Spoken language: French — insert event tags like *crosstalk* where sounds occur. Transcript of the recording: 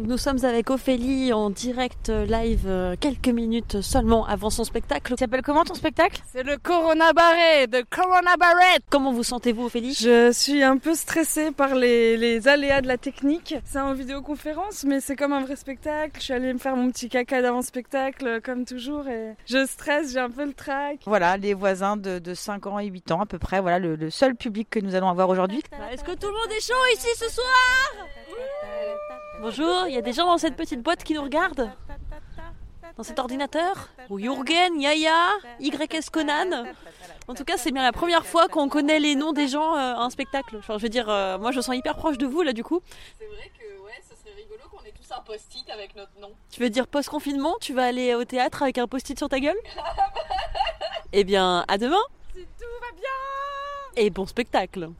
Donc nous sommes avec Ophélie en direct euh, live euh, quelques minutes seulement avant son spectacle. Tu s'appelle comment ton spectacle? C'est le Corona Barret de Corona Barret. Comment vous sentez-vous Ophélie? Je suis un peu stressée par les, les aléas de la technique. C'est en vidéoconférence, mais c'est comme un vrai spectacle. Je suis allée me faire mon petit caca d'avant spectacle, comme toujours, et je stresse, j'ai un peu le trac. Voilà, les voisins de, de 5 ans et 8 ans à peu près, voilà le, le seul public que nous allons avoir aujourd'hui. Est-ce que tout le monde est chaud ici ce soir? Bonjour, il y a des gens dans cette petite boîte qui nous regardent Dans cet ordinateur Ou Jürgen, Yaya, YS Conan En tout cas, c'est bien la première fois qu'on connaît les noms des gens euh, à un spectacle. Enfin, je veux dire, euh, moi je me sens hyper proche de vous là du coup. C'est vrai que ouais, ce serait rigolo qu'on ait tous un post-it avec notre nom. Tu veux dire post-confinement Tu vas aller au théâtre avec un post-it sur ta gueule *laughs* Eh bien, à demain Si tout va bien Et bon spectacle